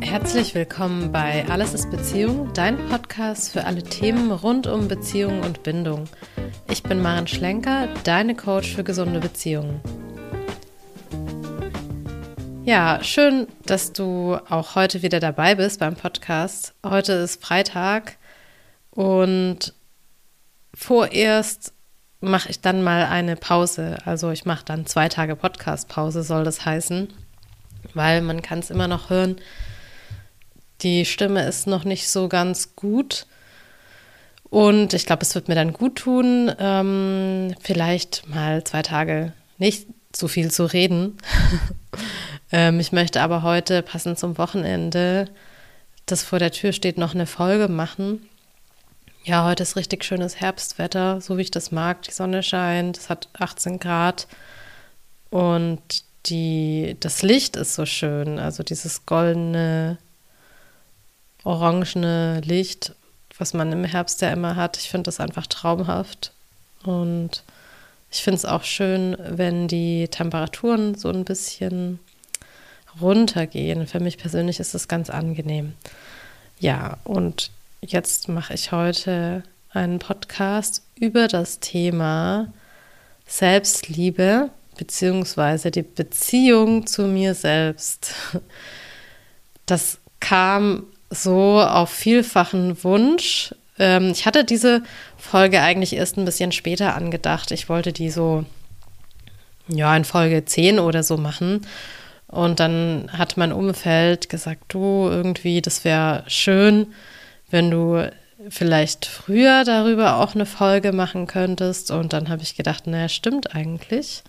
Herzlich willkommen bei Alles ist Beziehung, dein Podcast für alle Themen rund um Beziehung und Bindung. Ich bin Maren Schlenker, deine Coach für gesunde Beziehungen. Ja, schön, dass du auch heute wieder dabei bist beim Podcast. Heute ist Freitag und vorerst mache ich dann mal eine Pause. Also ich mache dann zwei Tage Podcast-Pause, soll das heißen, weil man kann es immer noch hören, die Stimme ist noch nicht so ganz gut. Und ich glaube, es wird mir dann gut tun, ähm, vielleicht mal zwei Tage nicht zu viel zu reden. ähm, ich möchte aber heute, passend zum Wochenende, das vor der Tür steht, noch eine Folge machen. Ja, heute ist richtig schönes Herbstwetter, so wie ich das mag. Die Sonne scheint, es hat 18 Grad und die, das Licht ist so schön. Also dieses goldene orangene Licht, was man im Herbst ja immer hat. Ich finde das einfach traumhaft. Und ich finde es auch schön, wenn die Temperaturen so ein bisschen runtergehen. Für mich persönlich ist das ganz angenehm. Ja, und jetzt mache ich heute einen Podcast über das Thema Selbstliebe beziehungsweise die Beziehung zu mir selbst. Das kam so auf vielfachen Wunsch. Ähm, ich hatte diese Folge eigentlich erst ein bisschen später angedacht. Ich wollte die so, ja, in Folge 10 oder so machen. Und dann hat mein Umfeld gesagt, du, irgendwie, das wäre schön, wenn du vielleicht früher darüber auch eine Folge machen könntest. Und dann habe ich gedacht, naja, stimmt eigentlich.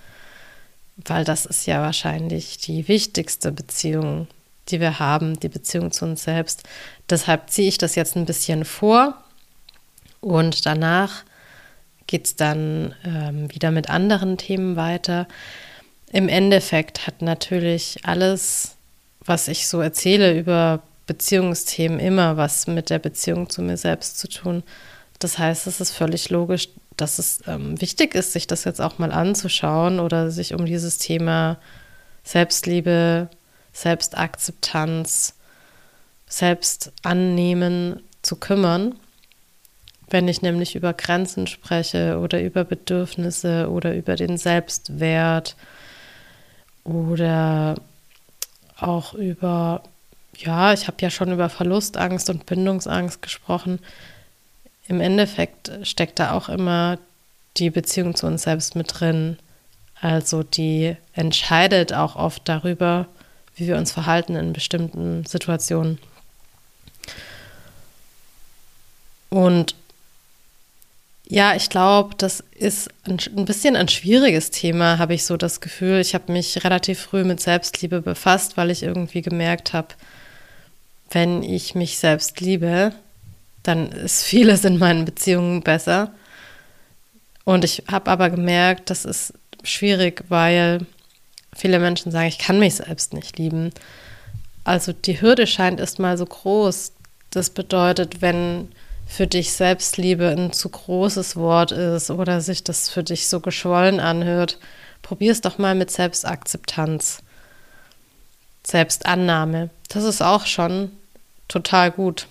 Weil das ist ja wahrscheinlich die wichtigste Beziehung, die wir haben, die Beziehung zu uns selbst. Deshalb ziehe ich das jetzt ein bisschen vor und danach geht es dann ähm, wieder mit anderen Themen weiter. Im Endeffekt hat natürlich alles, was ich so erzähle über Beziehungsthemen, immer was mit der Beziehung zu mir selbst zu tun. Das heißt, es ist völlig logisch, dass es ähm, wichtig ist, sich das jetzt auch mal anzuschauen oder sich um dieses Thema Selbstliebe, Selbstakzeptanz, Selbstannehmen zu kümmern. Wenn ich nämlich über Grenzen spreche oder über Bedürfnisse oder über den Selbstwert oder auch über, ja, ich habe ja schon über Verlustangst und Bindungsangst gesprochen. Im Endeffekt steckt da auch immer die Beziehung zu uns selbst mit drin. Also die entscheidet auch oft darüber, wie wir uns verhalten in bestimmten Situationen. Und ja, ich glaube, das ist ein, bisschen ein schwieriges Thema, habe ich so das Gefühl. Ich habe mich relativ früh mit Selbstliebe befasst, weil ich irgendwie gemerkt habe, wenn ich mich selbst liebe, dann ist vieles in meinen Beziehungen besser. Und ich habe aber gemerkt, das ist schwierig, weil viele Menschen sagen, ich kann mich selbst nicht lieben. Also die Hürde scheint erstmal so groß. Das bedeutet, wenn für dich Selbstliebe ein zu großes Wort ist oder sich das für dich so geschwollen anhört, probier es doch mal mit Selbstakzeptanz, Selbstannahme. Das ist auch schon total gut.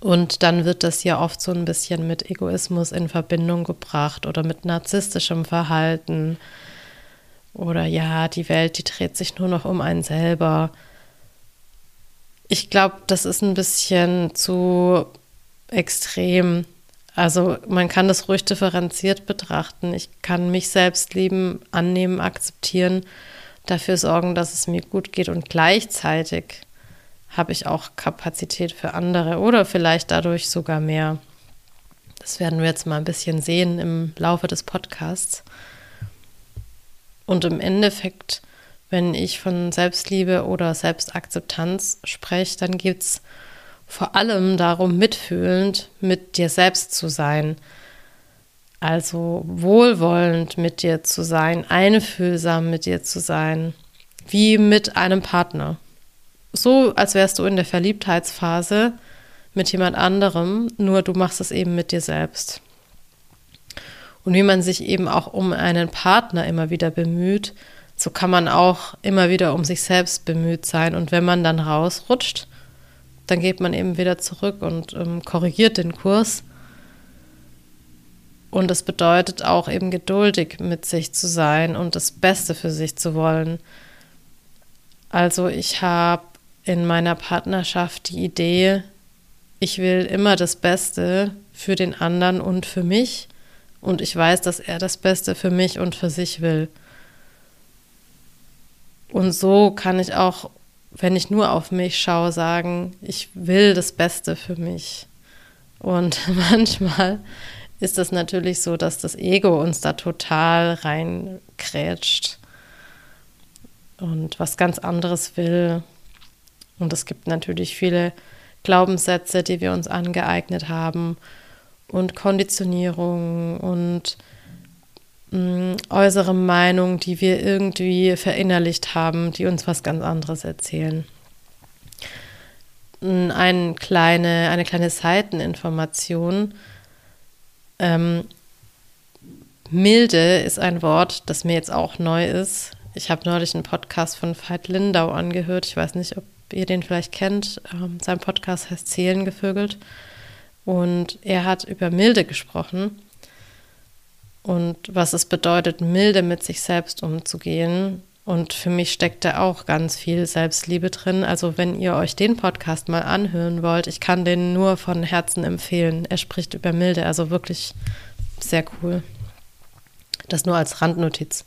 Und dann wird das ja oft so ein bisschen mit Egoismus in Verbindung gebracht oder mit narzisstischem Verhalten oder ja, die Welt, die dreht sich nur noch um einen selber. Ich glaube, das ist ein bisschen zu extrem. Also man kann das ruhig differenziert betrachten. Ich kann mich selbst lieben, annehmen, akzeptieren, dafür sorgen, dass es mir gut geht und gleichzeitig habe ich auch Kapazität für andere oder vielleicht dadurch sogar mehr. Das werden wir jetzt mal ein bisschen sehen im Laufe des Podcasts. Und im Endeffekt, wenn ich von Selbstliebe oder Selbstakzeptanz spreche, dann geht es vor allem darum, mitfühlend mit dir selbst zu sein. Also wohlwollend mit dir zu sein, einfühlsam mit dir zu sein, wie mit einem Partner. So, als wärst du in der Verliebtheitsphase mit jemand anderem, nur du machst es eben mit dir selbst. Und wie man sich eben auch um einen Partner immer wieder bemüht, so kann man auch immer wieder um sich selbst bemüht sein. Und wenn man dann rausrutscht, dann geht man eben wieder zurück und ähm, korrigiert den Kurs. Und das bedeutet auch eben geduldig mit sich zu sein und das Beste für sich zu wollen. Also ich habe in meiner Partnerschaft die Idee, ich will immer das Beste für den anderen und für mich. Und ich weiß, dass er das Beste für mich und für sich will. Und so kann ich auch, wenn ich nur auf mich schaue, sagen, ich will das Beste für mich. Und manchmal ist es natürlich so, dass das Ego uns da total reinkrätscht und was ganz anderes will. Und es gibt natürlich viele Glaubenssätze, die wir uns angeeignet haben und Konditionierung und mm, äußere Meinung, die wir irgendwie verinnerlicht haben, die uns was ganz anderes erzählen. Eine kleine, eine kleine Seiteninformation. Ähm, Milde ist ein Wort, das mir jetzt auch neu ist. Ich habe neulich einen Podcast von Veit Lindau angehört. Ich weiß nicht, ob ihr den vielleicht kennt. Ähm, sein Podcast heißt Zählen gevögelt. Und er hat über Milde gesprochen und was es bedeutet, milde mit sich selbst umzugehen. Und für mich steckt da auch ganz viel Selbstliebe drin. Also wenn ihr euch den Podcast mal anhören wollt, ich kann den nur von Herzen empfehlen. Er spricht über Milde, also wirklich sehr cool. Das nur als Randnotiz.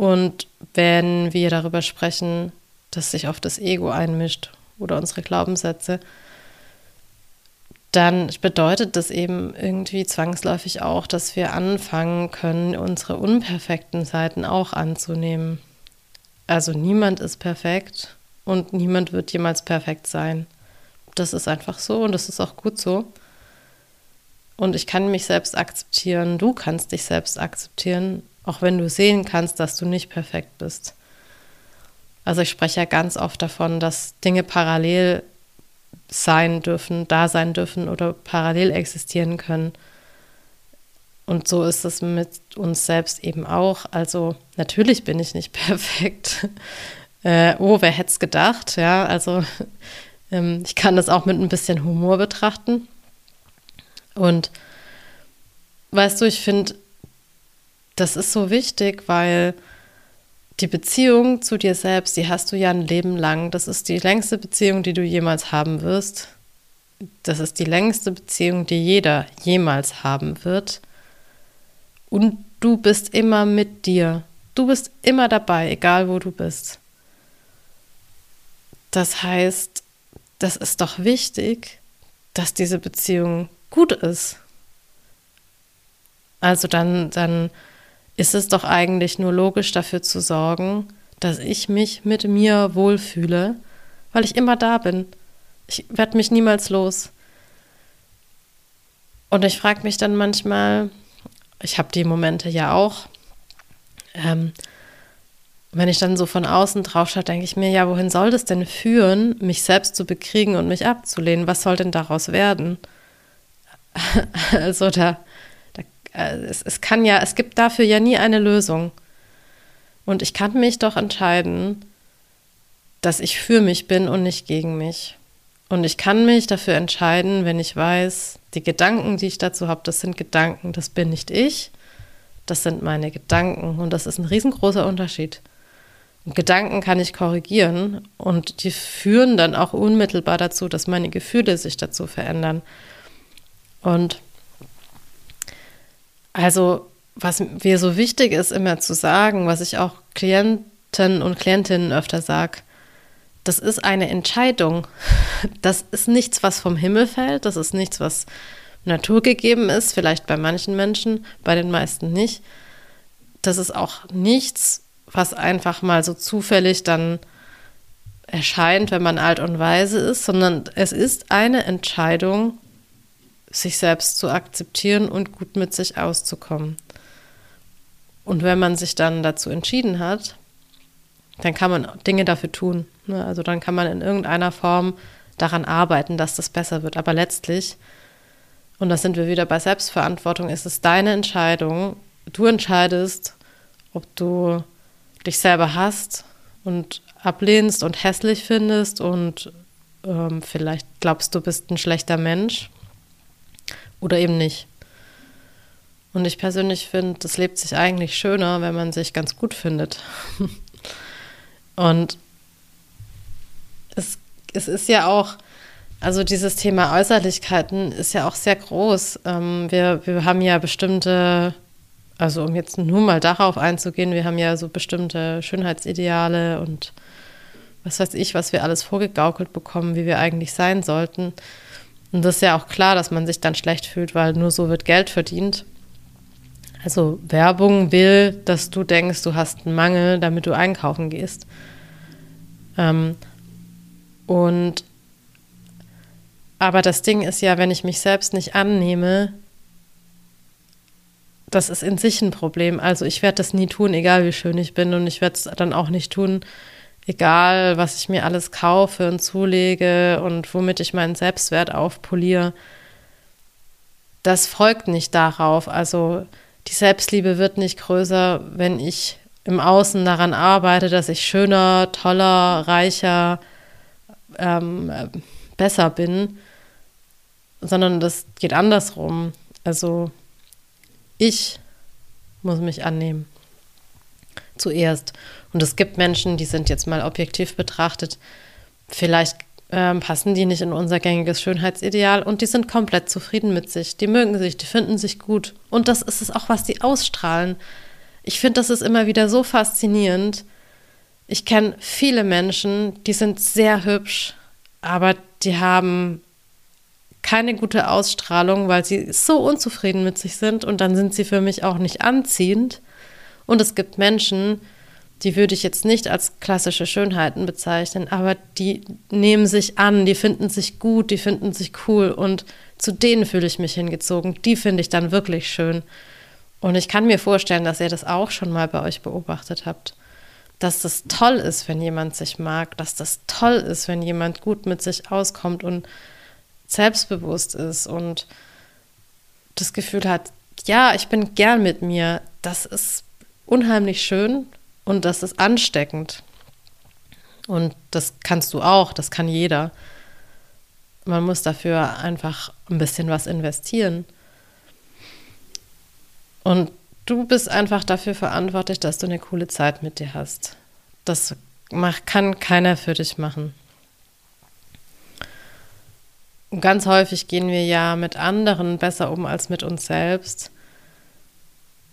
Und wenn wir darüber sprechen, dass sich oft das Ego einmischt oder unsere Glaubenssätze, dann bedeutet das eben irgendwie zwangsläufig auch, dass wir anfangen können, unsere unperfekten Seiten auch anzunehmen. Also niemand ist perfekt und niemand wird jemals perfekt sein. Das ist einfach so und das ist auch gut so. Und ich kann mich selbst akzeptieren, du kannst dich selbst akzeptieren, auch wenn du sehen kannst, dass du nicht perfekt bist. Also ich spreche ja ganz oft davon, dass Dinge parallel sein dürfen, da sein dürfen oder parallel existieren können. Und so ist es mit uns selbst eben auch. Also natürlich bin ich nicht perfekt. Äh, oh, wer hätte es gedacht? Ja, also ähm, ich kann das auch mit ein bisschen Humor betrachten. Und weißt du, ich finde, das ist so wichtig, weil die Beziehung zu dir selbst, die hast du ja ein Leben lang. Das ist die längste Beziehung, die du jemals haben wirst. Das ist die längste Beziehung, die jeder jemals haben wird. Und du bist immer mit dir. Du bist immer dabei, egal wo du bist. Das heißt, das ist doch wichtig, dass diese Beziehung gut ist. Also dann, dann ist es doch eigentlich nur logisch dafür zu sorgen, dass ich mich mit mir wohlfühle, weil ich immer da bin. Ich werde mich niemals los. Und ich frage mich dann manchmal, ich habe die Momente ja auch, ähm, wenn ich dann so von außen drauf schaue, denke ich mir, ja, wohin soll das denn führen, mich selbst zu bekriegen und mich abzulehnen? Was soll denn daraus werden? also da, es, es kann ja, es gibt dafür ja nie eine Lösung. Und ich kann mich doch entscheiden, dass ich für mich bin und nicht gegen mich. Und ich kann mich dafür entscheiden, wenn ich weiß, die Gedanken, die ich dazu habe, das sind Gedanken, das bin nicht ich, das sind meine Gedanken. Und das ist ein riesengroßer Unterschied. Und Gedanken kann ich korrigieren und die führen dann auch unmittelbar dazu, dass meine Gefühle sich dazu verändern. Und also, was mir so wichtig ist, immer zu sagen, was ich auch Klienten und Klientinnen öfter sage, das ist eine Entscheidung. Das ist nichts, was vom Himmel fällt. Das ist nichts, was naturgegeben ist. Vielleicht bei manchen Menschen, bei den meisten nicht. Das ist auch nichts, was einfach mal so zufällig dann erscheint, wenn man alt und weise ist, sondern es ist eine Entscheidung, sich selbst zu akzeptieren und gut mit sich auszukommen. Und wenn man sich dann dazu entschieden hat, dann kann man Dinge dafür tun. Ne? Also dann kann man in irgendeiner Form daran arbeiten, dass das besser wird. Aber letztlich, und da sind wir wieder bei Selbstverantwortung, ist es deine Entscheidung. Du entscheidest, ob du dich selber hast und ablehnst und hässlich findest und ähm, vielleicht glaubst du bist ein schlechter Mensch oder eben nicht. Und ich persönlich finde, es lebt sich eigentlich schöner, wenn man sich ganz gut findet. und es, es ist ja auch, also dieses Thema Äußerlichkeiten ist ja auch sehr groß. Ähm, wir, wir haben ja bestimmte, also um jetzt nur mal darauf einzugehen, wir haben ja so bestimmte Schönheitsideale und was weiß ich, was wir alles vorgegaukelt bekommen, wie wir eigentlich sein sollten. Und das ist ja auch klar, dass man sich dann schlecht fühlt, weil nur so wird Geld verdient. Also Werbung will, dass du denkst, du hast einen Mangel, damit du einkaufen gehst. Ähm, und aber das Ding ist ja, wenn ich mich selbst nicht annehme, das ist in sich ein Problem. Also ich werde das nie tun, egal wie schön ich bin. Und ich werde es dann auch nicht tun, egal was ich mir alles kaufe und zulege und womit ich meinen Selbstwert aufpoliere. Das folgt nicht darauf. Also die Selbstliebe wird nicht größer, wenn ich im Außen daran arbeite, dass ich schöner, toller, reicher, ähm, besser bin, sondern das geht andersrum. Also ich muss mich annehmen. Zuerst. Und es gibt Menschen, die sind jetzt mal objektiv betrachtet, vielleicht ähm, passen die nicht in unser gängiges Schönheitsideal und die sind komplett zufrieden mit sich. Die mögen sich, die finden sich gut. Und das ist es auch, was die ausstrahlen. Ich finde, das ist immer wieder so faszinierend. Ich kenne viele Menschen, die sind sehr hübsch, aber die haben keine gute Ausstrahlung, weil sie so unzufrieden mit sich sind und dann sind sie für mich auch nicht anziehend. Und es gibt Menschen, die würde ich jetzt nicht als klassische Schönheiten bezeichnen, aber die nehmen sich an, die finden sich gut, die finden sich cool und zu denen fühle ich mich hingezogen. Die finde ich dann wirklich schön. Und ich kann mir vorstellen, dass ihr das auch schon mal bei euch beobachtet habt. Dass das toll ist, wenn jemand sich mag, dass das toll ist, wenn jemand gut mit sich auskommt und selbstbewusst ist und das Gefühl hat, ja, ich bin gern mit mir. Das ist unheimlich schön und das ist ansteckend. Und das kannst du auch, das kann jeder. Man muss dafür einfach ein bisschen was investieren. Und du bist einfach dafür verantwortlich, dass du eine coole Zeit mit dir hast. Das kann keiner für dich machen. Und ganz häufig gehen wir ja mit anderen besser um als mit uns selbst.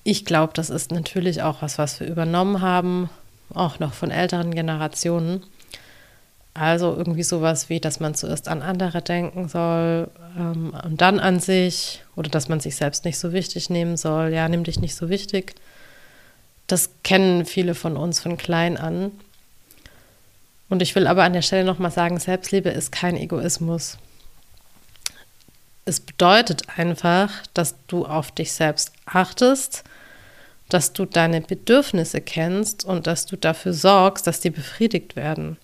Ich glaube, das ist natürlich auch was, was wir übernommen haben, auch noch von älteren Generationen. Also irgendwie sowas wie, dass man zuerst an andere denken soll ähm, und dann an sich oder dass man sich selbst nicht so wichtig nehmen soll. Ja, nimm dich nicht so wichtig. Das kennen viele von uns von klein an. Und ich will aber an der Stelle nochmal sagen, Selbstliebe ist kein Egoismus. Es bedeutet einfach, dass du auf dich selbst achtest, dass du deine Bedürfnisse kennst und dass du dafür sorgst, dass die befriedigt werden.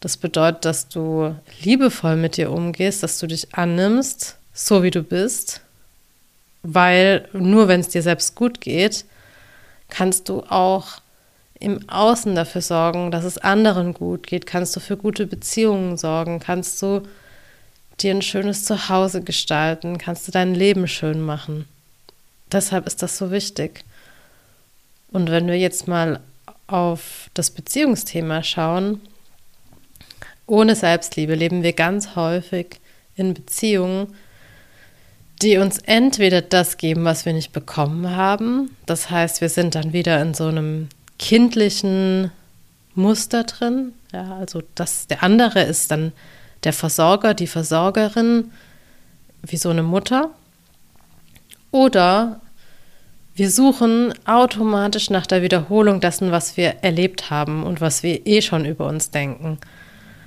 Das bedeutet, dass du liebevoll mit dir umgehst, dass du dich annimmst, so wie du bist, weil nur wenn es dir selbst gut geht, kannst du auch im Außen dafür sorgen, dass es anderen gut geht, kannst du für gute Beziehungen sorgen, kannst du dir ein schönes Zuhause gestalten, kannst du dein Leben schön machen. Deshalb ist das so wichtig. Und wenn wir jetzt mal auf das Beziehungsthema schauen, ohne Selbstliebe leben wir ganz häufig in Beziehungen, die uns entweder das geben, was wir nicht bekommen haben. Das heißt, wir sind dann wieder in so einem kindlichen Muster drin. Ja, also das, der andere ist dann der Versorger, die Versorgerin, wie so eine Mutter. Oder wir suchen automatisch nach der Wiederholung dessen, was wir erlebt haben und was wir eh schon über uns denken.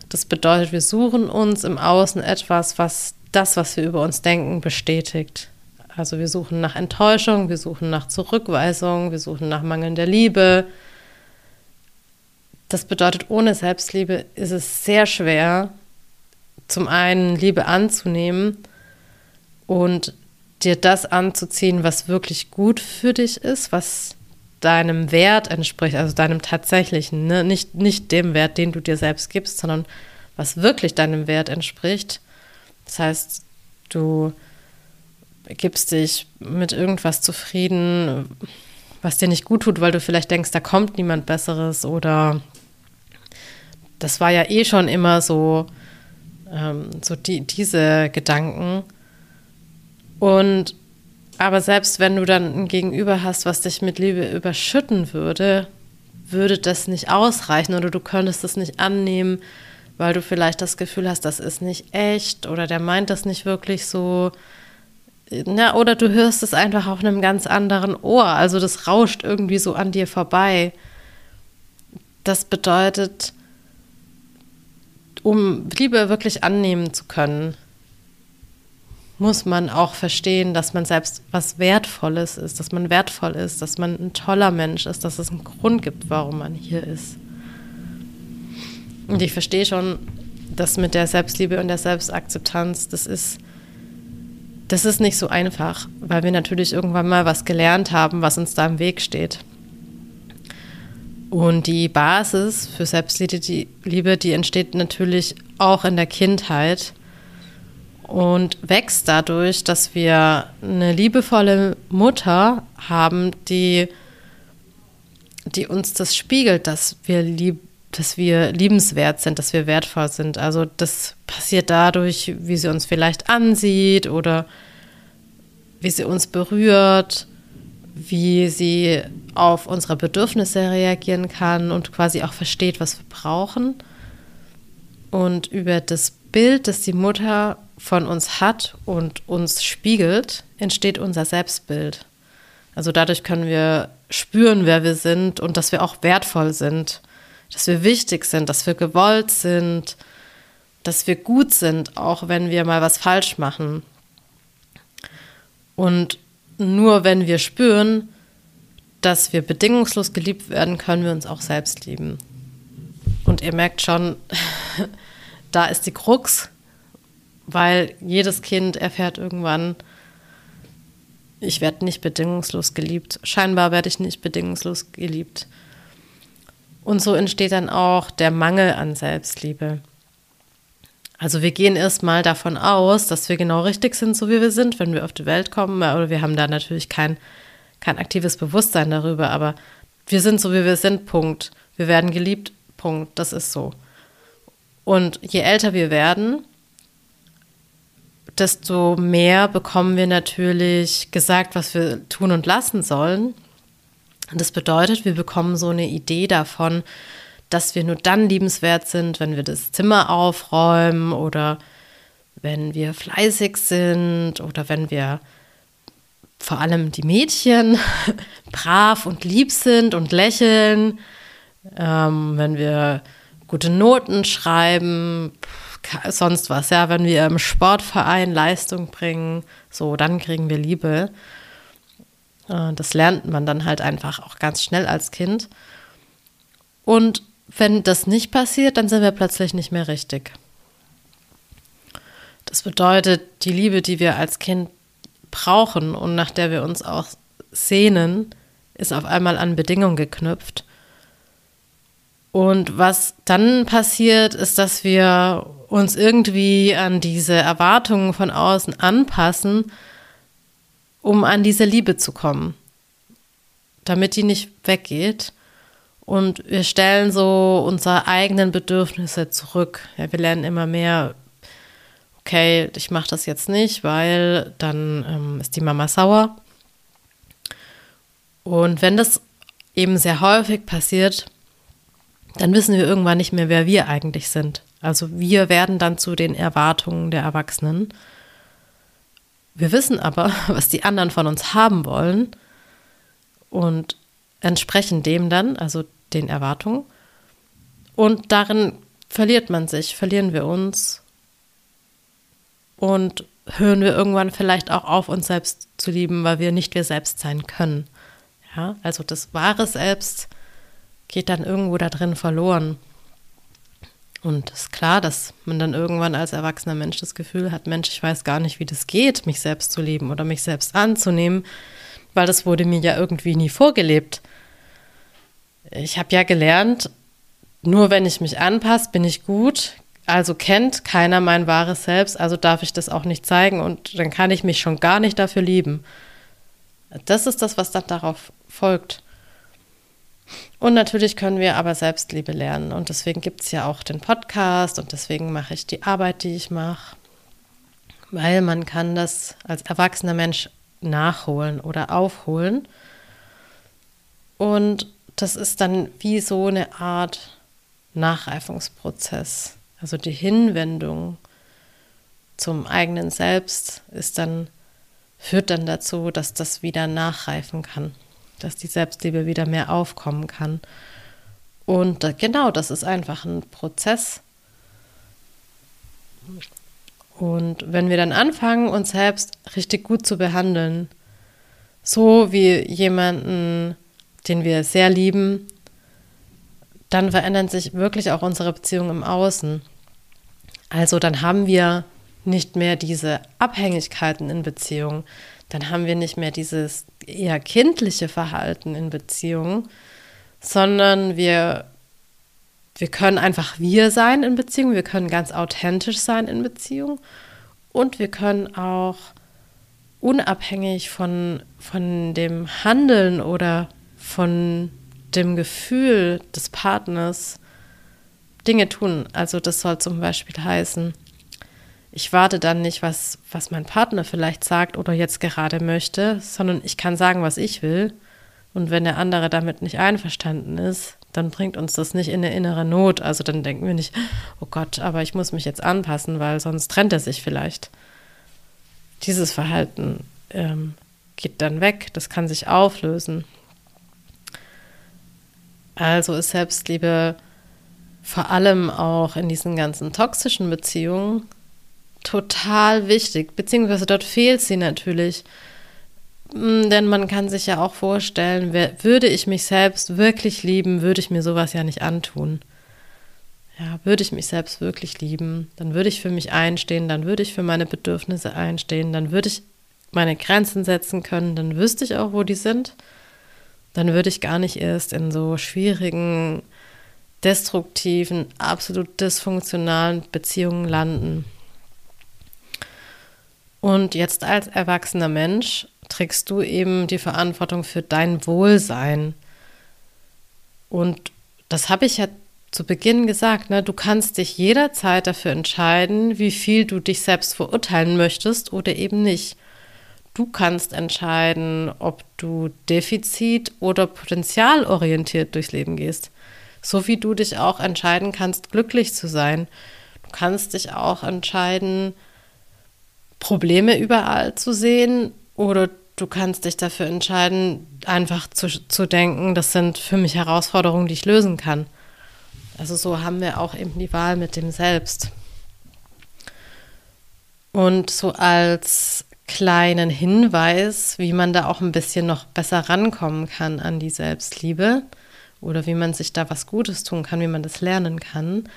Das bedeutet, wir suchen uns im Außen etwas, was das, was wir über uns denken, bestätigt. Also wir suchen nach Enttäuschung, wir suchen nach Zurückweisung, wir suchen nach mangelnder Liebe. Das bedeutet, ohne Selbstliebe ist es sehr schwer, zum einen Liebe anzunehmen und dir das anzuziehen, was wirklich gut für dich ist, was deinem Wert entspricht, also deinem tatsächlichen, ne? nicht, nicht dem Wert, den du dir selbst gibst, sondern was wirklich deinem Wert entspricht. Das heißt, du gibst dich mit irgendwas zufrieden, was dir nicht gut tut, weil du vielleicht denkst, da kommt niemand Besseres oder das war ja eh schon immer so, ähm, so die, diese Gedanken. Und aber selbst wenn du dann ein Gegenüber hast, was dich mit Liebe überschütten würde, würde das nicht ausreichen oder du könntest es nicht annehmen, weil du vielleicht das Gefühl hast, das ist nicht echt oder der meint das nicht wirklich so. Ja, oder du hörst es einfach auf einem ganz anderen Ohr. Also das rauscht irgendwie so an dir vorbei. Das bedeutet, um Liebe wirklich annehmen zu können, muss man auch verstehen, dass man selbst was Wertvolles ist, dass man wertvoll ist, dass man ein toller Mensch ist, dass es einen Grund gibt, warum man hier ist. Und ich verstehe schon, dass mit der Selbstliebe und der Selbstakzeptanz, das ist, das ist nicht so einfach, weil wir natürlich irgendwann mal was gelernt haben, was uns da im Weg steht. Und die Basis für Selbstliebe, die, die entsteht natürlich auch in der Kindheit und wächst dadurch, dass wir eine liebevolle Mutter haben, die, die uns das spiegelt, dass wir lieb, dass wir liebenswert sind, dass wir wertvoll sind. Also das passiert dadurch, wie sie uns vielleicht ansieht oder wie sie uns berührt, wie sie auf unsere Bedürfnisse reagieren kann und quasi auch versteht, was wir brauchen. Und über das Bild, das die Mutter von uns hat und uns spiegelt, entsteht unser Selbstbild. Also dadurch können wir spüren, wer wir sind und dass wir auch wertvoll sind, dass wir wichtig sind, dass wir gewollt sind, dass wir gut sind, auch wenn wir mal was falsch machen. Und nur wenn wir spüren, dass wir bedingungslos geliebt werden, können wir uns auch selbst lieben. Und ihr merkt schon, da ist die Krux, weil jedes Kind erfährt irgendwann, ich werde nicht bedingungslos geliebt. Scheinbar werde ich nicht bedingungslos geliebt. Und so entsteht dann auch der Mangel an Selbstliebe. Also wir gehen erstmal davon aus, dass wir genau richtig sind, so wie wir sind, wenn wir auf die Welt kommen. Oder wir haben da natürlich kein, kein aktives Bewusstsein darüber, aber wir sind so, wie wir sind, Punkt. Wir werden geliebt, Punkt. Das ist so. Und je älter wir werden, desto mehr bekommen wir natürlich gesagt, was wir tun und lassen sollen. Und das bedeutet, wir bekommen so eine Idee davon, dass wir nur dann liebenswert sind, wenn wir das Zimmer aufräumen oder wenn wir fleißig sind oder wenn wir vor allem die Mädchen brav und lieb sind und lächeln, ähm, wenn wir gute Noten schreiben, sonst was, ja, wenn wir im Sportverein Leistung bringen, so, dann kriegen wir Liebe. Äh, das lernt man dann halt einfach auch ganz schnell als Kind. Und wenn das nicht passiert, dann sind wir plötzlich nicht mehr richtig. Das bedeutet, die Liebe, die wir als Kind brauchen und nach der wir uns auch sehnen, ist auf einmal an Bedingungen geknüpft. Und was dann passiert, ist, dass wir uns irgendwie an diese Erwartungen von außen anpassen, um an diese Liebe zu kommen, damit die nicht weggeht. Und wir stellen so unsere eigenen Bedürfnisse zurück. Ja, wir lernen immer mehr, okay, ich mache das jetzt nicht, weil dann ähm, ist die Mama sauer. Und wenn das eben sehr häufig passiert, dann wissen wir irgendwann nicht mehr, wer wir eigentlich sind. Also wir werden dann zu den Erwartungen der Erwachsenen. Wir wissen aber, was die anderen von uns haben wollen und entsprechen dem dann, also den Erwartungen. Und darin verliert man sich, verlieren wir uns und hören wir irgendwann vielleicht auch auf, uns selbst zu lieben, weil wir nicht wir selbst sein können. Ja, also das wahre Selbst geht dann irgendwo da drin verloren. Und es ist klar, dass man dann irgendwann als erwachsener Mensch das Gefühl hat, Mensch, ich weiß gar nicht, wie das geht, mich selbst zu lieben oder mich selbst anzunehmen, weil das wurde mir ja irgendwie nie vorgelebt. Ich habe ja gelernt, nur wenn ich mich anpasse, bin ich gut. Also kennt keiner mein wahres Selbst, also darf ich das auch nicht zeigen und dann kann ich mich schon gar nicht dafür lieben. Das ist das, was dann darauf folgt. Und natürlich können wir aber Selbstliebe lernen. Und deswegen gibt es ja auch den Podcast und deswegen mache ich die Arbeit, die ich mache. Weil man kann das als erwachsener Mensch nachholen oder aufholen. Und das ist dann wie so eine Art Nachreifungsprozess. Also die Hinwendung zum eigenen Selbst ist dann, führt dann dazu, dass das wieder nachreifen kann dass die Selbstliebe wieder mehr aufkommen kann. Und genau, das ist einfach ein Prozess. Und wenn wir dann anfangen, uns selbst richtig gut zu behandeln, so wie jemanden, den wir sehr lieben, dann verändern sich wirklich auch unsere Beziehungen im Außen. Also dann haben wir nicht mehr diese Abhängigkeiten in Beziehungen, dann haben wir nicht mehr dieses eher kindliche Verhalten in Beziehungen, sondern wir, wir können einfach wir sein in Beziehungen, wir können ganz authentisch sein in Beziehungen und wir können auch unabhängig von, von dem Handeln oder von dem Gefühl des Partners Dinge tun. Also das soll zum Beispiel heißen, ich warte dann nicht, was, was mein Partner vielleicht sagt oder jetzt gerade möchte, sondern ich kann sagen, was ich will. Und wenn der andere damit nicht einverstanden ist, dann bringt uns das nicht in eine innere Not. Also dann denken wir nicht, oh Gott, aber ich muss mich jetzt anpassen, weil sonst trennt er sich vielleicht. Dieses Verhalten ähm, geht dann weg, das kann sich auflösen. Also ist Selbstliebe vor allem auch in diesen ganzen toxischen Beziehungen total wichtig, beziehungsweise dort fehlt sie natürlich. Mm, denn man kann sich ja auch vorstellen, würde ich mich selbst wirklich lieben, würde ich mir sowas ja nicht antun. Ja, würde ich mich selbst wirklich lieben, dann würde ich für mich einstehen, dann würde ich für meine Bedürfnisse einstehen, dann würde ich meine Grenzen setzen können, dann wüsste ich auch, wo die sind. Dann würde ich gar nicht erst in so schwierigen, destruktiven, absolut dysfunktionalen Beziehungen landen. Und jetzt als erwachsener Mensch trägst du eben die Verantwortung für dein Wohlsein. Und das habe ich ja zu Beginn gesagt, ne? du kannst dich jederzeit dafür entscheiden, wie viel du dich selbst verurteilen möchtest oder eben nicht. Du kannst entscheiden, ob du defizit- oder potenzialorientiert durchs Leben gehst. So wie du dich auch entscheiden kannst, glücklich zu sein. Du kannst dich auch entscheiden, Probleme überall zu sehen oder du kannst dich dafür entscheiden, einfach zu, zu denken, das sind für mich Herausforderungen, die ich lösen kann. Also so haben wir auch eben die Wahl mit dem Selbst. Und so als kleinen Hinweis, wie man da auch ein bisschen noch besser rankommen kann an die Selbstliebe oder wie man sich da was Gutes tun kann, wie man das lernen kann.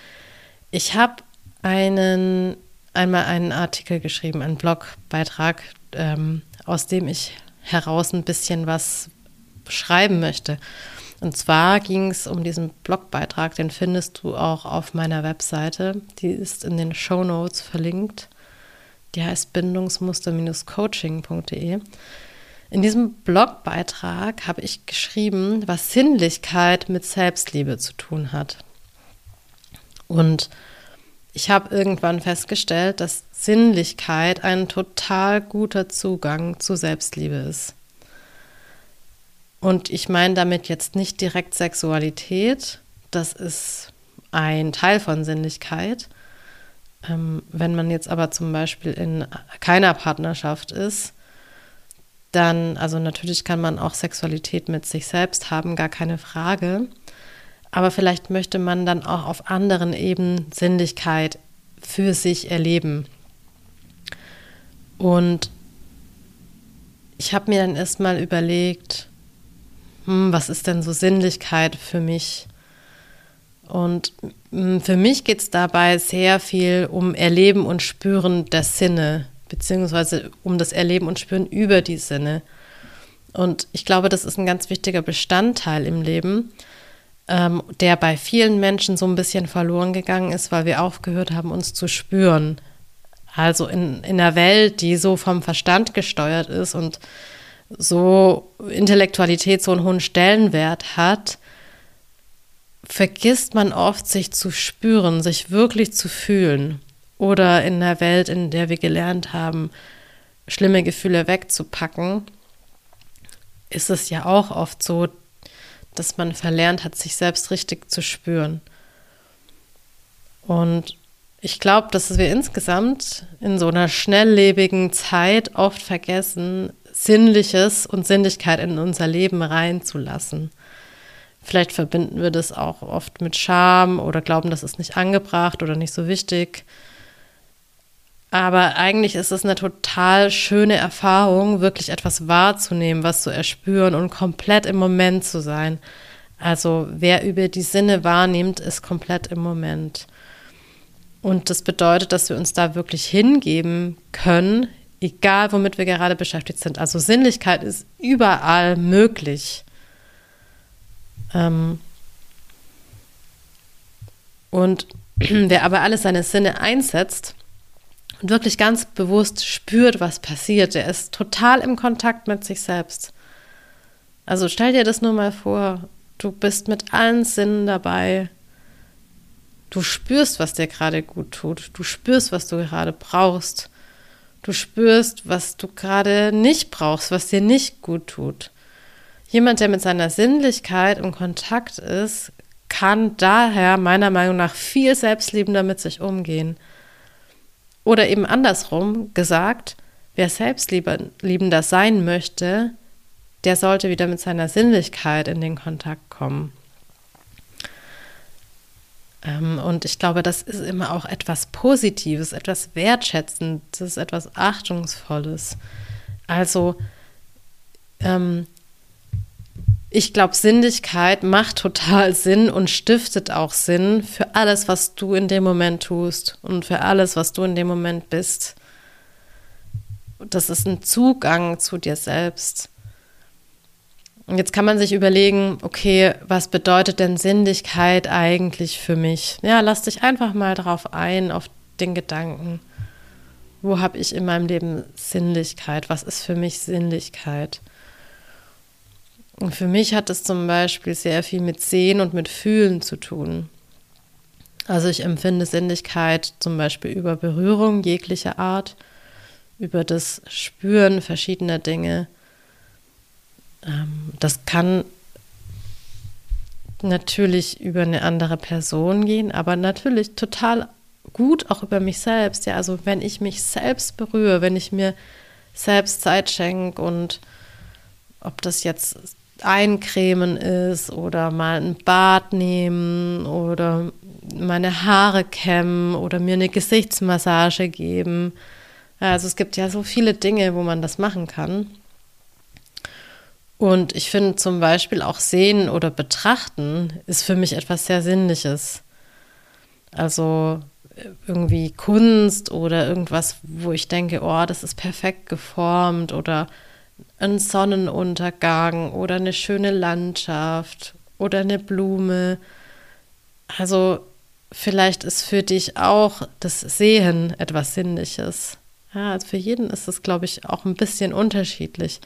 Ich habe einen einmal einen Artikel geschrieben, einen Blogbeitrag, ähm, aus dem ich heraus ein bisschen was schreiben möchte. Und zwar ging es um diesen Blogbeitrag, den findest du auch auf meiner Webseite. Die ist in den Show Notes verlinkt. Die heißt bindungsmuster-coaching.de. In diesem Blogbeitrag habe ich geschrieben, was Sinnlichkeit mit Selbstliebe zu tun hat. Und ich habe irgendwann festgestellt, dass Sinnlichkeit ein total guter Zugang zu Selbstliebe ist. Und ich meine damit jetzt nicht direkt Sexualität, das ist ein Teil von Sinnlichkeit. Ähm, wenn man jetzt aber zum Beispiel in keiner Partnerschaft ist, dann, also natürlich kann man auch Sexualität mit sich selbst haben, gar keine Frage. Aber vielleicht möchte man dann auch auf anderen Ebenen Sinnlichkeit für sich erleben. Und ich habe mir dann erstmal überlegt, hm, was ist denn so Sinnlichkeit für mich? Und hm, für mich geht es dabei sehr viel um Erleben und Spüren der Sinne, beziehungsweise um das Erleben und Spüren über die Sinne. Und ich glaube, das ist ein ganz wichtiger Bestandteil im Leben, ähm, der bei vielen Menschen so ein bisschen verloren gegangen ist, weil wir aufgehört haben, uns zu spüren. Also in, in einer Welt, die so vom Verstand gesteuert ist und so Intellektualität so einen hohen Stellenwert hat, vergisst man oft, sich zu spüren, sich wirklich zu fühlen. Oder in einer Welt, in der wir gelernt haben, schlimme Gefühle wegzupacken, ist es ja auch oft so, dass man verlernt hat, sich selbst richtig zu spüren. Und ich glaube, dass wir insgesamt in so einer schnelllebigen Zeit oft vergessen, Sinnliches und Sinnlichkeit in unser Leben reinzulassen. Vielleicht verbinden wir das auch oft mit Scham oder glauben, das ist nicht angebracht oder nicht so wichtig. Aber eigentlich ist es eine total schöne Erfahrung, wirklich etwas wahrzunehmen, was zu erspüren und komplett im Moment zu sein. Also wer über die Sinne wahrnimmt, ist komplett im Moment. Und das bedeutet, dass wir uns da wirklich hingeben können, egal womit wir gerade beschäftigt sind. Also Sinnlichkeit ist überall möglich. Ähm und wer aber alle seine Sinne einsetzt und wirklich ganz bewusst spürt, was passiert, der ist total im Kontakt mit sich selbst. Also stell dir das nur mal vor, du bist mit allen Sinnen dabei. Du spürst, was dir gerade gut tut. Du spürst, was du gerade brauchst. Du spürst, was du gerade nicht brauchst, was dir nicht gut tut. Jemand, der mit seiner Sinnlichkeit im Kontakt ist, kann daher meiner Meinung nach viel selbstliebender mit sich umgehen. Oder eben andersrum gesagt, wer selbstliebender sein möchte, der sollte wieder mit seiner Sinnlichkeit in den Kontakt kommen. Ähm, und ich glaube, das ist immer auch etwas Positives, etwas Wertschätzendes, etwas Achtungsvolles. Also, ähm, ich glaube, Sinnlichkeit macht total Sinn und stiftet auch Sinn für alles, was du in dem Moment tust und für alles, was du in dem Moment bist. Das ist ein Zugang zu dir selbst. Und jetzt kann man sich überlegen, okay, was bedeutet denn Sinnlichkeit eigentlich für mich? Ja, lass dich einfach mal drauf ein, auf den Gedanken. Wo habe ich in meinem Leben Sinnlichkeit? Was ist für mich Sinnlichkeit? Für mich hat es zum Beispiel sehr viel mit Sehen und mit Fühlen zu tun. Also ich empfinde Sinnlichkeit zum Beispiel über Berührung jeglicher Art, über das Spüren verschiedener Dinge. Ähm, das kann natürlich über eine andere Person gehen, aber natürlich total gut auch über mich selbst. Ja, also wenn ich mich selbst berühre, wenn ich mir selbst Zeit schenke und ob das jetzt eincremen ist oder mal ein Bad nehmen oder meine Haare kämmen oder mir eine Gesichtsmassage geben. Also es gibt ja so viele Dinge, wo man das machen kann. Und ich finde zum Beispiel auch sehen oder betrachten ist für mich etwas sehr Sinnliches. Also irgendwie Kunst oder irgendwas, wo ich denke, oh, das ist perfekt geformt oder ein Sonnenuntergang oder eine schöne Landschaft oder eine Blume. Also vielleicht ist für dich auch das Sehen etwas Sinnliches. Ja, also für jeden ist es, glaube ich, auch ein bisschen unterschiedlich.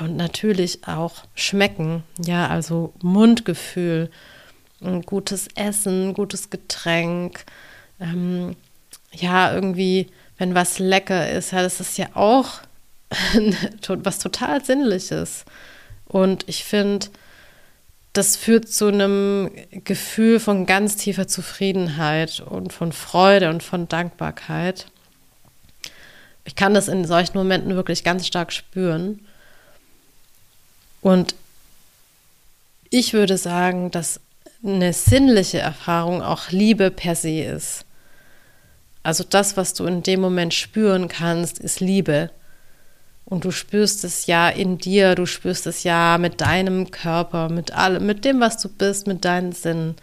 Und natürlich auch Schmecken, ja, also Mundgefühl, gutes Essen, gutes Getränk, ähm, ja, irgendwie, wenn was lecker ist, ja, das ist ja auch was total Sinnliches. Und ich finde, das führt zu einem Gefühl von ganz tiefer Zufriedenheit und von Freude und von Dankbarkeit. Ich kann das in solchen Momenten wirklich ganz stark spüren. Und ich würde sagen, dass eine sinnliche Erfahrung auch Liebe per se ist. Also das, was du in dem Moment spüren kannst, ist Liebe. Und du spürst es ja in dir, du spürst es ja mit deinem Körper, mit allem, mit dem, was du bist, mit deinen Sinnen.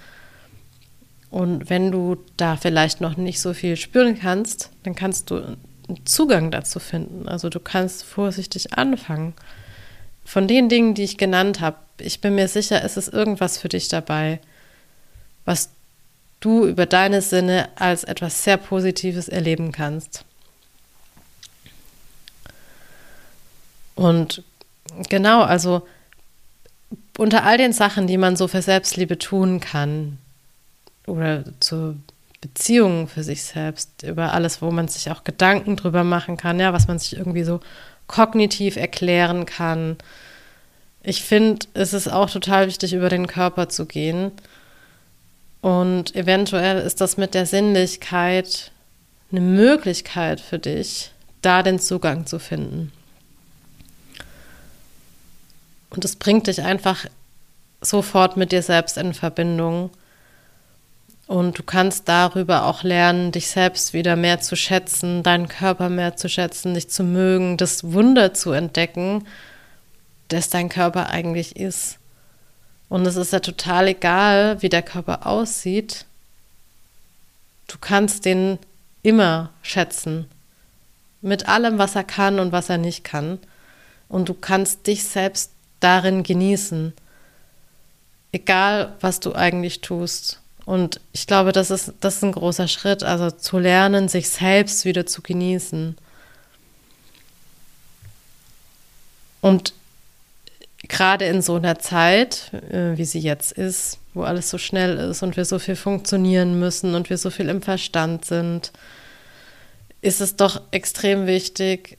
Und wenn du da vielleicht noch nicht so viel spüren kannst, dann kannst du einen Zugang dazu finden. Also du kannst vorsichtig anfangen. Von den Dingen, die ich genannt habe, ich bin mir sicher, es ist irgendwas für dich dabei, was du über deine Sinne als etwas sehr Positives erleben kannst. Und genau, also unter all den Sachen, die man so für Selbstliebe tun kann oder zur Beziehung für sich selbst, über alles, wo man sich auch Gedanken drüber machen kann, ja, was man sich irgendwie so kognitiv erklären kann. Ich finde, es ist auch total wichtig, über den Körper zu gehen. Und eventuell ist das mit der Sinnlichkeit eine Möglichkeit für dich, da den Zugang zu finden. Und es bringt dich einfach sofort mit dir selbst in Verbindung. Und du kannst darüber auch lernen, dich selbst wieder mehr zu schätzen, deinen Körper mehr zu schätzen, dich zu mögen, das Wunder zu entdecken, das dein Körper eigentlich ist. Und es ist ja total egal, wie der Körper aussieht. Du kannst den immer schätzen. Mit allem, was er kann und was er nicht kann. Und du kannst dich selbst darin genießen. Egal, was du eigentlich tust. Und ich glaube, das ist, das ist ein großer Schritt, also zu lernen, sich selbst wieder zu genießen. Und gerade in so einer Zeit, äh, wie sie jetzt ist, wo alles so schnell ist und wir so viel funktionieren müssen und wir so viel im Verstand sind, ist es doch extrem wichtig,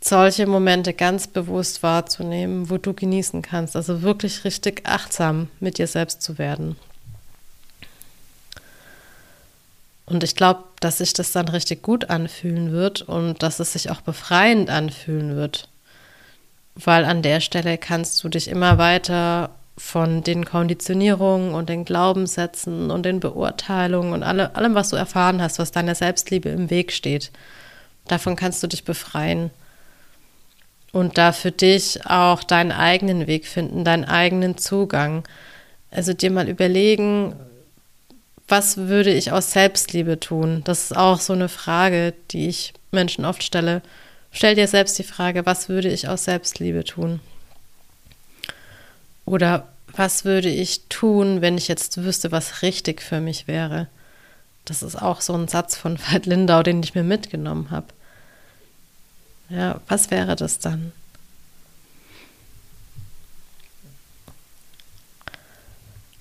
solche Momente ganz bewusst wahrzunehmen, wo du genießen kannst. Also wirklich richtig achtsam mit dir selbst zu werden. Und ich glaube, dass sich das dann richtig gut anfühlen wird und dass es sich auch befreiend anfühlen wird. Weil an der Stelle kannst du dich immer weiter von den Konditionierungen und den Glaubenssätzen und den Beurteilungen und alle, allem, was du erfahren hast, was deiner Selbstliebe im Weg steht, davon kannst du dich befreien und da für dich auch deinen eigenen Weg finden, deinen eigenen Zugang. Also dir mal überlegen, was würde ich aus Selbstliebe tun? Das ist auch so eine Frage, die ich Menschen oft stelle. Stell dir selbst die Frage, was würde ich aus Selbstliebe tun? Oder was würde ich tun, wenn ich jetzt wüsste, was richtig für mich wäre? Das ist auch so ein Satz von Veit Lindau, den ich mir mitgenommen habe. Ja, was wäre das dann?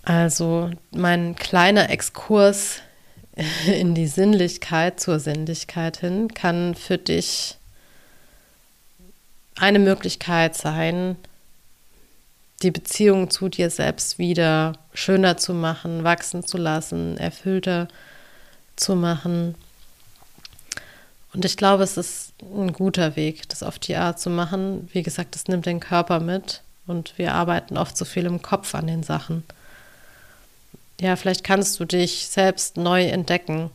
Also mein kleiner Exkurs in die Sinnlichkeit, zur Sinnlichkeit hin, kann für dich eine Möglichkeit sein, die Beziehung zu dir selbst wieder schöner zu machen, wachsen zu lassen, erfüllter zu machen. Und ich glaube, es ist ein guter Weg, das auf die Art zu machen. Wie gesagt, es nimmt den Körper mit und wir arbeiten oft so viel im Kopf an den Sachen. Ja, vielleicht kannst du dich selbst neu entdecken.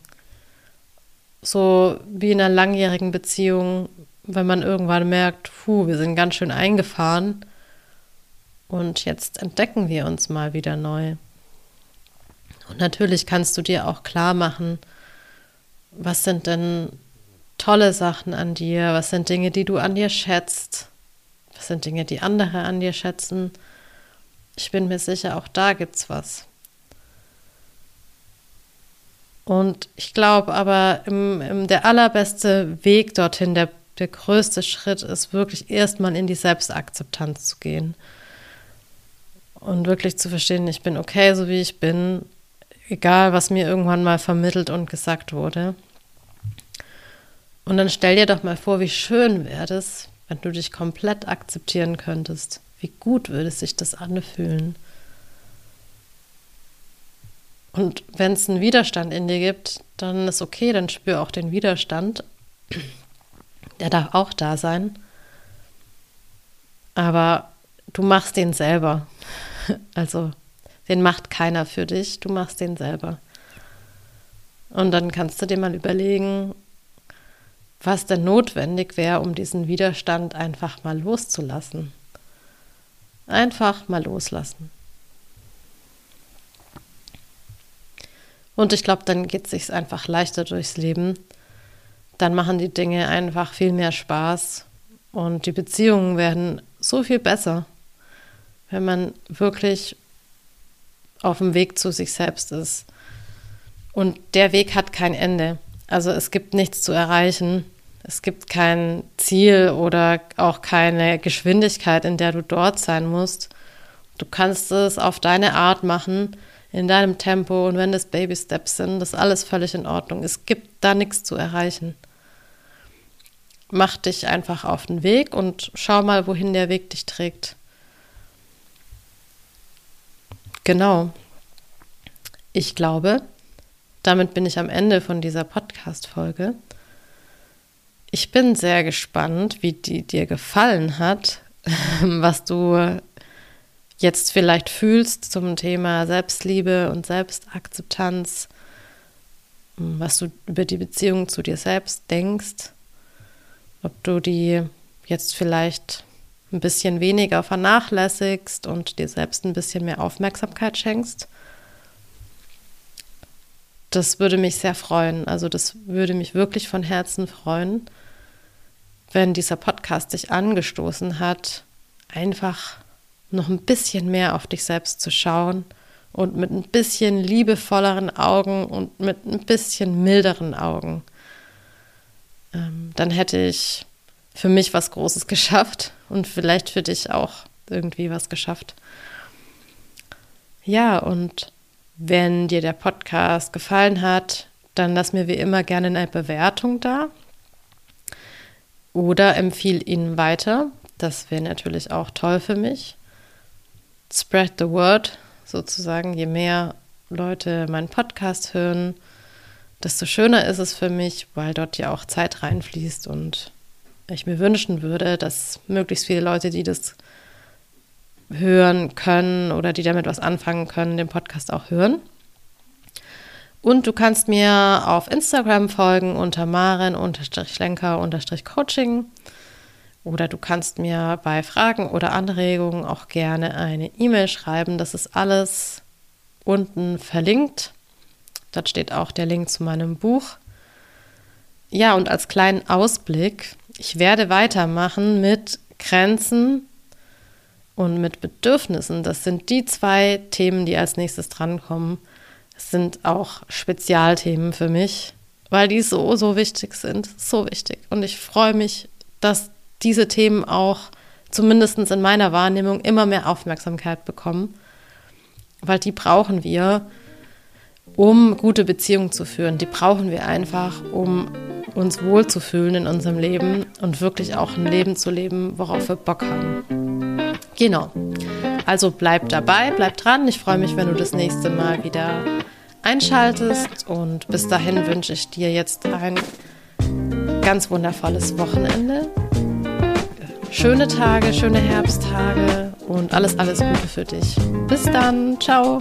So wie in einer langjährigen Beziehung, wenn man irgendwann merkt, puh, wir sind ganz schön eingefahren und jetzt entdecken wir uns mal wieder neu. Und natürlich kannst du dir auch klar machen, was sind denn tolle Sachen an dir? Was sind Dinge, die du an dir schätzt? Was sind Dinge, die andere an dir schätzen? Ich bin mir sicher, auch da gibt es was. Und ich glaube aber, im, im, der allerbeste Weg dorthin, der, der größte Schritt ist wirklich erstmal in die Selbstakzeptanz zu gehen. Und wirklich zu verstehen, ich bin okay, so wie ich bin, egal was mir irgendwann mal vermittelt und gesagt wurde. Und dann stell dir doch mal vor, wie schön wäre es, wenn du dich komplett akzeptieren könntest. Wie gut würde sich das anfühlen? Und wenn es einen Widerstand in dir gibt, dann ist okay, dann spür auch den Widerstand. Der darf auch da sein. Aber du machst den selber. Also, den macht keiner für dich, du machst den selber. Und dann kannst du dir mal überlegen, was denn notwendig wäre, um diesen Widerstand einfach mal loszulassen. Einfach mal loslassen. Und ich glaube, dann geht es sich einfach leichter durchs Leben. Dann machen die Dinge einfach viel mehr Spaß und die Beziehungen werden so viel besser, wenn man wirklich auf dem Weg zu sich selbst ist. Und der Weg hat kein Ende. Also es gibt nichts zu erreichen. Es gibt kein Ziel oder auch keine Geschwindigkeit, in der du dort sein musst. Du kannst es auf deine Art machen, in deinem Tempo und wenn das Baby Steps sind, das ist alles völlig in Ordnung. Es gibt da nichts zu erreichen. Mach dich einfach auf den Weg und schau mal, wohin der Weg dich trägt. Genau. Ich glaube, damit bin ich am Ende von dieser Podcast-Folge. Ich bin sehr gespannt, wie die dir gefallen hat, was du jetzt vielleicht fühlst zum Thema Selbstliebe und Selbstakzeptanz, was du über die Beziehung zu dir selbst denkst, ob du die jetzt vielleicht ein bisschen weniger vernachlässigst und dir selbst ein bisschen mehr Aufmerksamkeit schenkst. Das würde mich sehr freuen. Also das würde mich wirklich von Herzen freuen, wenn dieser Podcast dich angestoßen hat, einfach noch ein bisschen mehr auf dich selbst zu schauen und mit ein bisschen liebevolleren Augen und mit ein bisschen milderen Augen. Ähm, dann hätte ich für mich was Großes geschafft und vielleicht für dich auch irgendwie was geschafft. Ja, und wenn dir der Podcast gefallen hat, dann lass mir wie immer gerne eine Bewertung da oder empfiehl ihn weiter. Das wäre natürlich auch toll für mich. Spread the word sozusagen. Je mehr Leute meinen Podcast hören, desto schöner ist es für mich, weil dort ja auch Zeit reinfließt und ich mir wünschen würde, dass möglichst viele Leute, die das hören können oder die damit was anfangen können, den Podcast auch hören. Und du kannst mir auf Instagram folgen unter maren-schlenker-coaching oder du kannst mir bei Fragen oder Anregungen auch gerne eine E-Mail schreiben. Das ist alles unten verlinkt. Dort steht auch der Link zu meinem Buch. Ja, und als kleinen Ausblick, ich werde weitermachen mit Grenzen und mit Bedürfnissen. Das sind die zwei Themen, die als nächstes drankommen sind auch Spezialthemen für mich, weil die so, so wichtig sind. So wichtig. Und ich freue mich, dass diese Themen auch zumindest in meiner Wahrnehmung immer mehr Aufmerksamkeit bekommen, weil die brauchen wir, um gute Beziehungen zu führen. Die brauchen wir einfach, um uns wohlzufühlen in unserem Leben und wirklich auch ein Leben zu leben, worauf wir Bock haben. Genau. Also bleib dabei, bleib dran. Ich freue mich, wenn du das nächste Mal wieder einschaltest. Und bis dahin wünsche ich dir jetzt ein ganz wundervolles Wochenende. Schöne Tage, schöne Herbsttage und alles, alles Gute für dich. Bis dann. Ciao.